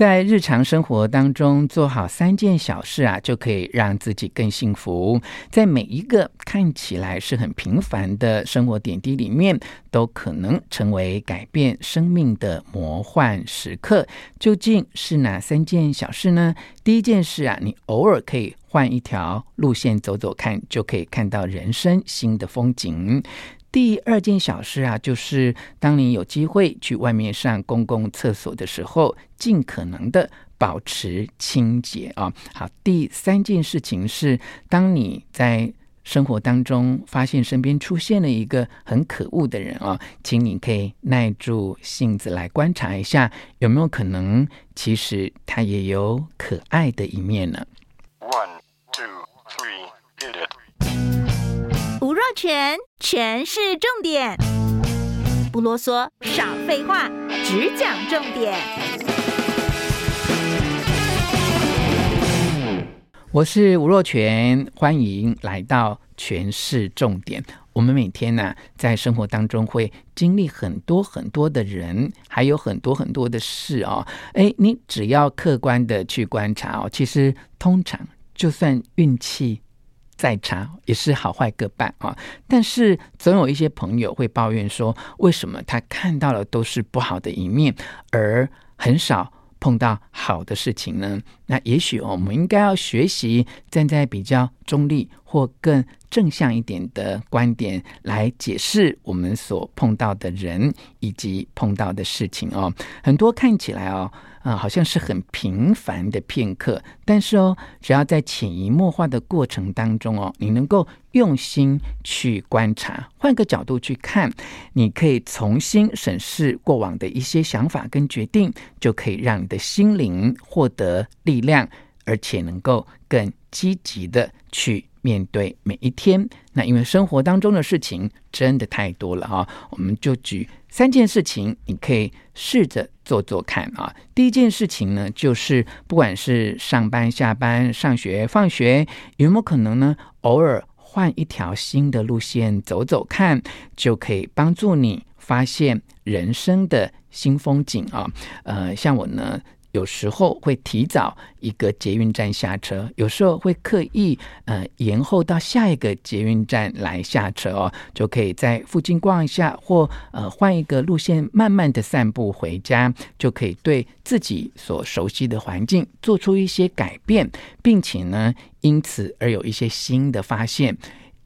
在日常生活当中做好三件小事啊，就可以让自己更幸福。在每一个看起来是很平凡的生活点滴里面，都可能成为改变生命的魔幻时刻。究竟是哪三件小事呢？第一件事啊，你偶尔可以换一条路线走走看，就可以看到人生新的风景。第二件小事啊，就是当你有机会去外面上公共厕所的时候，尽可能的保持清洁啊。好，第三件事情是，当你在生活当中发现身边出现了一个很可恶的人啊，请你可以耐住性子来观察一下，有没有可能其实他也有可爱的一面呢？One, two, three, 全全是，重点，不啰嗦，少废话，只讲重点。我是吴若全，欢迎来到权式重点。我们每天呢、啊，在生活当中会经历很多很多的人，还有很多很多的事哦。诶，你只要客观的去观察哦，其实通常就算运气再差，也是好坏各半啊、但是总有一些朋友会抱怨说，为什么他看到了都是不好的一面，而很少。碰到好的事情呢，那也许我们应该要学习站在比较中立或更正向一点的观点来解释我们所碰到的人以及碰到的事情哦。很多看起来哦。啊、好像是很平凡的片刻，但是哦，只要在潜移默化的过程当中哦，你能够用心去观察，换个角度去看，你可以重新审视过往的一些想法跟决定，就可以让你的心灵获得力量，而且能够更积极的去面对每一天。那因为生活当中的事情真的太多了哈，我们就举三件事情，你可以试着做做看啊。第一件事情呢，就是不管是上班、下班、上学、放学，有没有可能呢，偶尔换一条新的路线走走看，就可以帮助你发现人生的新风景啊。呃，像我呢。有时候会提早一个捷运站下车，有时候会刻意呃延后到下一个捷运站来下车哦，就可以在附近逛一下，或呃换一个路线，慢慢的散步回家，就可以对自己所熟悉的环境做出一些改变，并且呢，因此而有一些新的发现，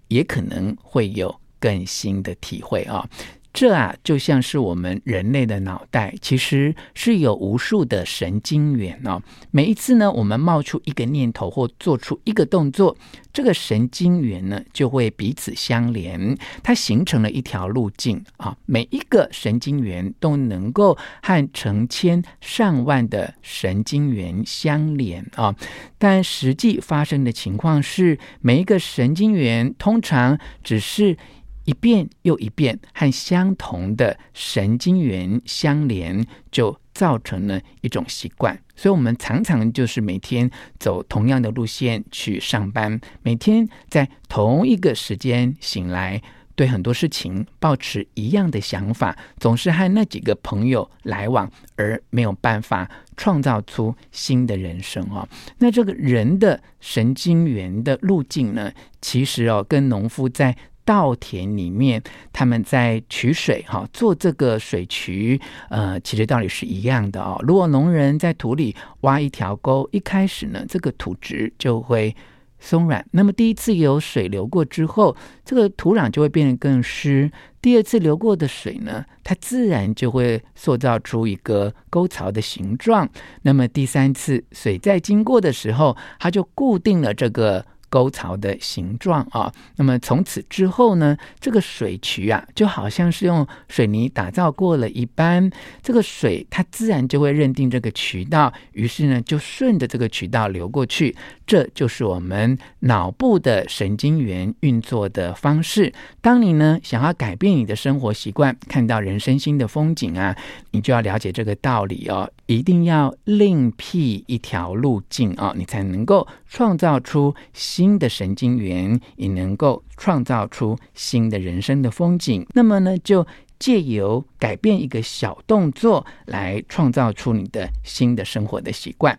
也可能会有更新的体会啊。这啊，就像是我们人类的脑袋，其实是有无数的神经元哦。每一次呢，我们冒出一个念头或做出一个动作，这个神经元呢就会彼此相连，它形成了一条路径啊。每一个神经元都能够和成千上万的神经元相连啊。但实际发生的情况是，每一个神经元通常只是。一遍又一遍和相同的神经元相连，就造成了一种习惯。所以，我们常常就是每天走同样的路线去上班，每天在同一个时间醒来，对很多事情抱持一样的想法，总是和那几个朋友来往，而没有办法创造出新的人生哦。那这个人的神经元的路径呢，其实哦，跟农夫在稻田里面，他们在取水哈，做这个水渠，呃，其实道理是一样的哦。如果农人在土里挖一条沟，一开始呢，这个土质就会松软。那么第一次有水流过之后，这个土壤就会变得更湿。第二次流过的水呢，它自然就会塑造出一个沟槽的形状。那么第三次水再经过的时候，它就固定了这个。沟槽的形状啊，那么从此之后呢，这个水渠啊，就好像是用水泥打造过了一般，这个水它自然就会认定这个渠道，于是呢，就顺着这个渠道流过去。这就是我们脑部的神经元运作的方式。当你呢想要改变你的生活习惯，看到人生新的风景啊，你就要了解这个道理哦。一定要另辟一条路径啊、你才能够创造出新的神经元，也能够创造出新的人生的风景。那么呢，就借由改变一个小动作来创造出你的新的生活的习惯。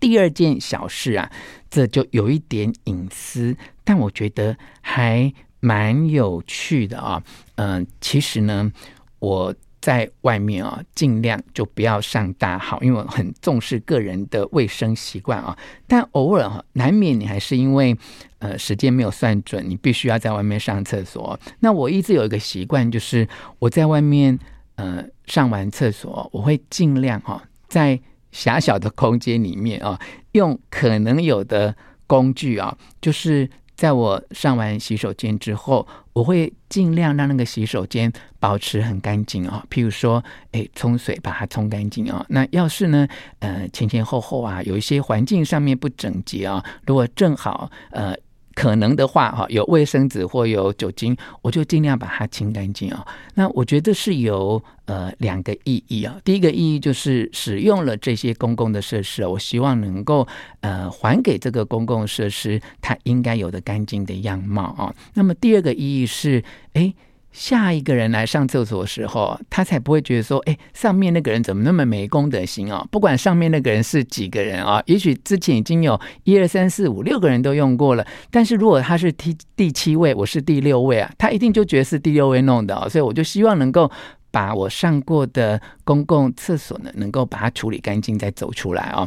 第二件小事啊，这就有一点隐私，但我觉得还蛮有趣的啊。嗯、其实呢，我。在外面啊，尽量就不要上大号，因为我很重视个人的卫生习惯啊。但偶尔哈，难免你还是因为呃时间没有算准，你必须要在外面上厕所。那我一直有一个习惯，就是我在外面呃上完厕所，我会尽量哈在狭小的空间里面啊，用可能有的工具啊，就是。在我上完洗手间之后，我会尽量让那个洗手间保持很干净啊。譬如说，哎，冲水把它冲干净啊。那要是呢，呃，前前后后啊，有一些环境上面不整洁啊，如果正好呃。可能的话，哈，有卫生纸或有酒精，我就尽量把它清干净啊。那我觉得是有呃两个意义啊。第一个意义就是使用了这些公共的设施，我希望能够呃还给这个公共设施它应该有的干净的样貌啊。那么第二个意义是，哎。下一个人来上厕所的时候，他才不会觉得说，哎，上面那个人怎么那么没公德心啊？不管上面那个人是几个人啊，也许之前已经有一二三四五六个人都用过了，但是如果他是第第七位，我是第六位啊，他一定就觉得是第六位弄的啊，所以我就希望能够。把我上过的公共厕所呢，能够把它处理干净再走出来哦。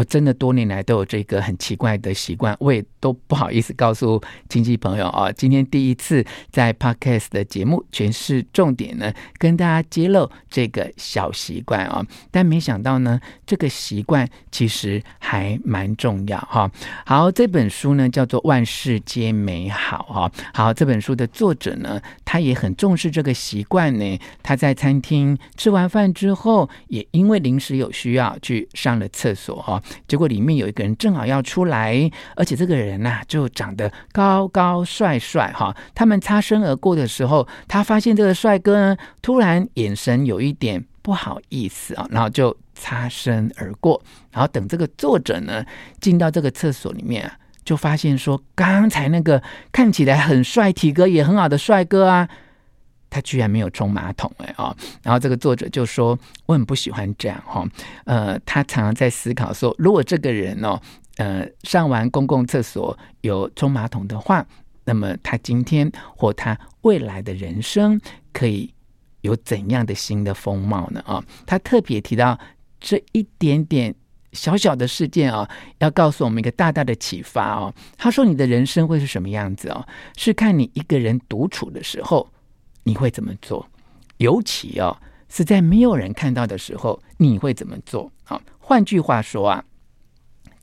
我真的多年来都有这个很奇怪的习惯，我也都不好意思告诉亲戚朋友啊。今天第一次在 Podcast 的节目全是重点呢，跟大家揭露这个小习惯啊。但没想到呢，这个习惯其实还蛮重要哈。好，这本书呢叫做《万事皆美好》哈。好，这本书的作者呢，他也很重视这个习惯呢，他。在餐厅吃完饭之后，也因为临时有需要去上了厕所哈，结果里面有一个人正好要出来，而且这个人呐就长得高高帅帅哈。他们擦身而过的时候，他发现这个帅哥呢突然眼神有一点不好意思啊，然后就擦身而过。然后等这个作者呢进到这个厕所里面啊，就发现说刚才那个看起来很帅、体格也很好的帅哥啊。他居然没有冲马桶哎啊！然后这个作者就说：“我很不喜欢这样哈。呃，他常常在思考说，如果这个人哦，呃，上完公共厕所有冲马桶的话，那么他今天或他未来的人生可以有怎样的新的风貌呢？啊，他特别提到这一点点小小的事件啊，要告诉我们一个大大的启发哦。他说：你的人生会是什么样子哦？是看你一个人独处的时候。”你会怎么做？尤其哦，是在没有人看到的时候，你会怎么做？好，换句话说啊，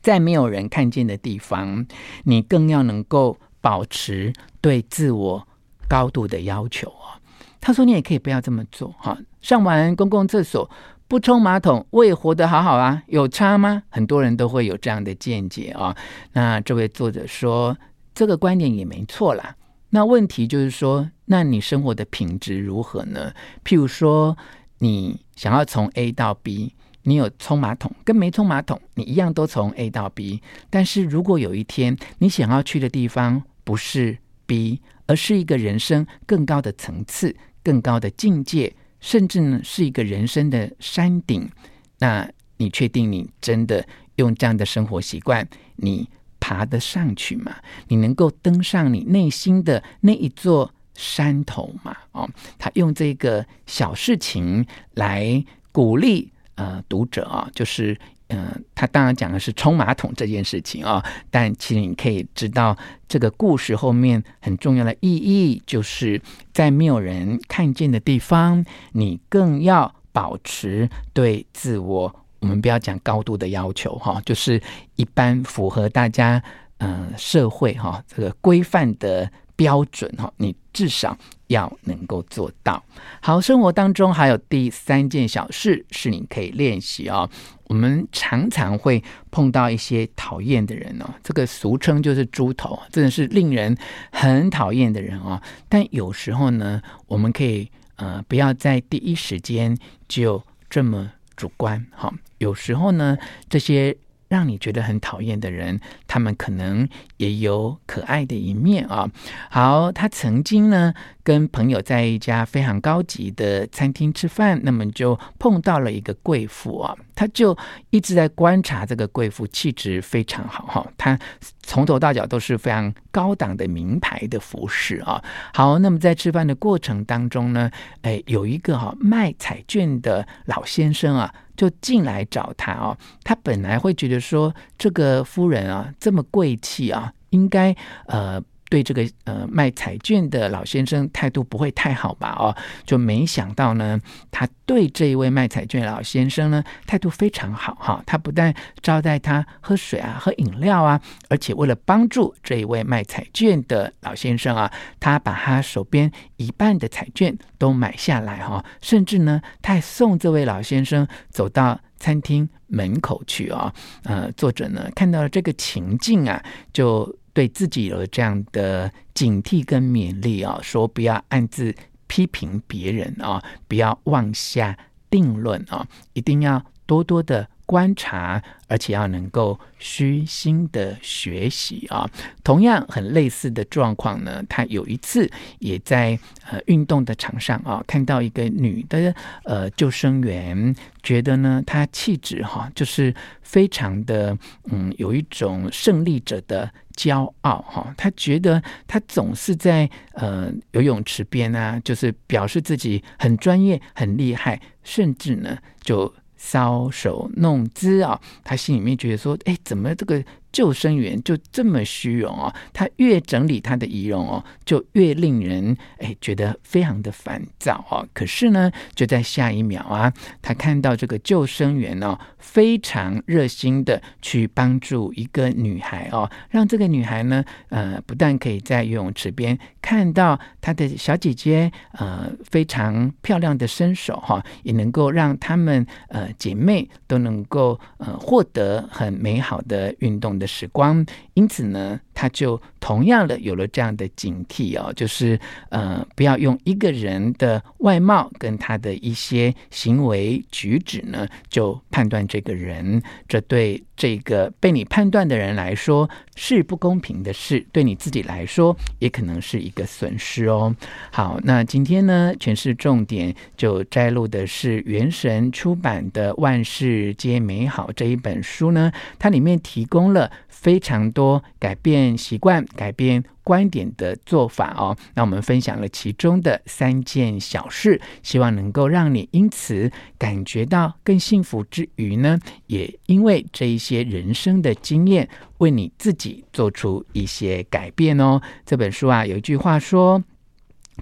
在没有人看见的地方，你更要能够保持对自我高度的要求哦。他说：“你也可以不要这么做，哈，上完公共厕所不冲马桶，我也活得好好啊，有差吗？”很多人都会有这样的见解啊。那这位作者说，这个观点也没错啦。那问题就是说，那你生活的品质如何呢？譬如说，你想要从 A 到 B，你有冲马桶跟没冲马桶，你一样都从 A 到 B。但是如果有一天你想要去的地方不是 B，而是一个人生更高的层次、更高的境界，甚至呢是一个人生的山顶，那你确定你真的用这样的生活习惯，你爬得上去吗？你能够登上你内心的那一座山头吗？哦，他用这个小事情来鼓励呃读者啊，就是嗯、呃，他当然讲的是冲马桶这件事情啊，但其实你可以知道这个故事后面很重要的意义，就是在没有人看见的地方，你更要保持对自我。我们不要讲高度的要求哈，就是一般符合大家嗯、社会哈这个规范的标准哈，你至少要能够做到。好，生活当中还有第三件小事是你可以练习哦。我们常常会碰到一些讨厌的人哦，这个俗称就是猪头，真的是令人很讨厌的人哦。但有时候呢，我们可以呃不要在第一时间就这么主观哈。有时候呢，这些让你觉得很讨厌的人，他们可能也有可爱的一面啊。好，他曾经呢跟朋友在一家非常高级的餐厅吃饭，那么就碰到了一个贵妇啊，他就一直在观察这个贵妇，气质非常好哈，他从头到脚都是非常高档的名牌的服饰啊。好，那么在吃饭的过程当中呢，哎，有一个哈卖彩券的老先生啊。就进来找他哦，他本来会觉得说，这个夫人啊这么贵气啊，应该呃。对这个呃卖彩券的老先生态度不会太好吧？哦，就没想到呢，他对这一位卖彩券老先生呢态度非常好哈。他不但招待他喝水啊、喝饮料啊，而且为了帮助这一位卖彩券的老先生啊，他把他手边一半的彩券都买下来哈，甚至呢，他还送这位老先生走到餐厅门口去啊。呃，作者呢看到了这个情境啊，就。对自己有这样的警惕跟勉励啊，说不要暗自批评别人啊，不要妄下定论啊，一定要多多的观察，而且要能够虚心的学习啊。同样很类似的状况呢，他有一次也在呃运动的场上啊，看到一个女的呃救生员，觉得呢她气质哈、就是非常的嗯，有一种胜利者的。骄傲哈，他觉得他总是在呃游泳池边啊，就是表示自己很专业、很厉害，甚至呢就搔首弄姿啊。他心里面觉得说，哎，怎么这个？救生员就这么虚荣哦，他越整理他的仪容哦，就越令人哎觉得非常的烦躁哦。可是呢，就在下一秒啊，他看到这个救生员哦，非常热心的去帮助一个女孩哦，让这个女孩呢，呃，不但可以在游泳池边看到她的小姐姐呃非常漂亮的身手哈、也能够让她们呃姐妹都能够呃获得很美好的运动的时光，因此呢，他就同样的有了这样的警惕哦，就是呃，不要用一个人的外貌跟他的一些行为举止呢，就判断这个人，这对这个被你判断的人来说是不公平的事，对你自己来说也可能是一个损失哦。好，那今天呢，诠释重点就摘录的是圆神出版的《万事皆美好》这一本书呢，它里面提供了。非常多改变习惯、改变观点的做法哦。那我们分享了其中的三件小事，希望能够让你因此感觉到更幸福之余呢，也因为这一些人生的经验，为你自己做出一些改变哦。这本书啊，有一句话说：“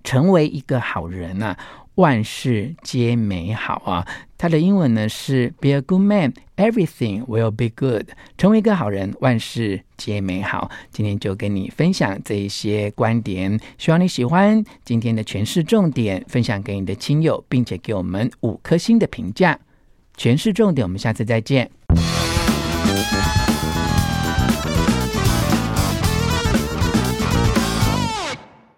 成为一个好人啊。”万事皆美好啊！它的英文呢是 “Be a good man, everything will be good”。成为一个好人，万事皆美好。今天就跟你分享这一些观点，希望你喜欢今天的诠释重点，分享给你的亲友，并且给我们五颗星的评价。诠释重点，我们下次再见。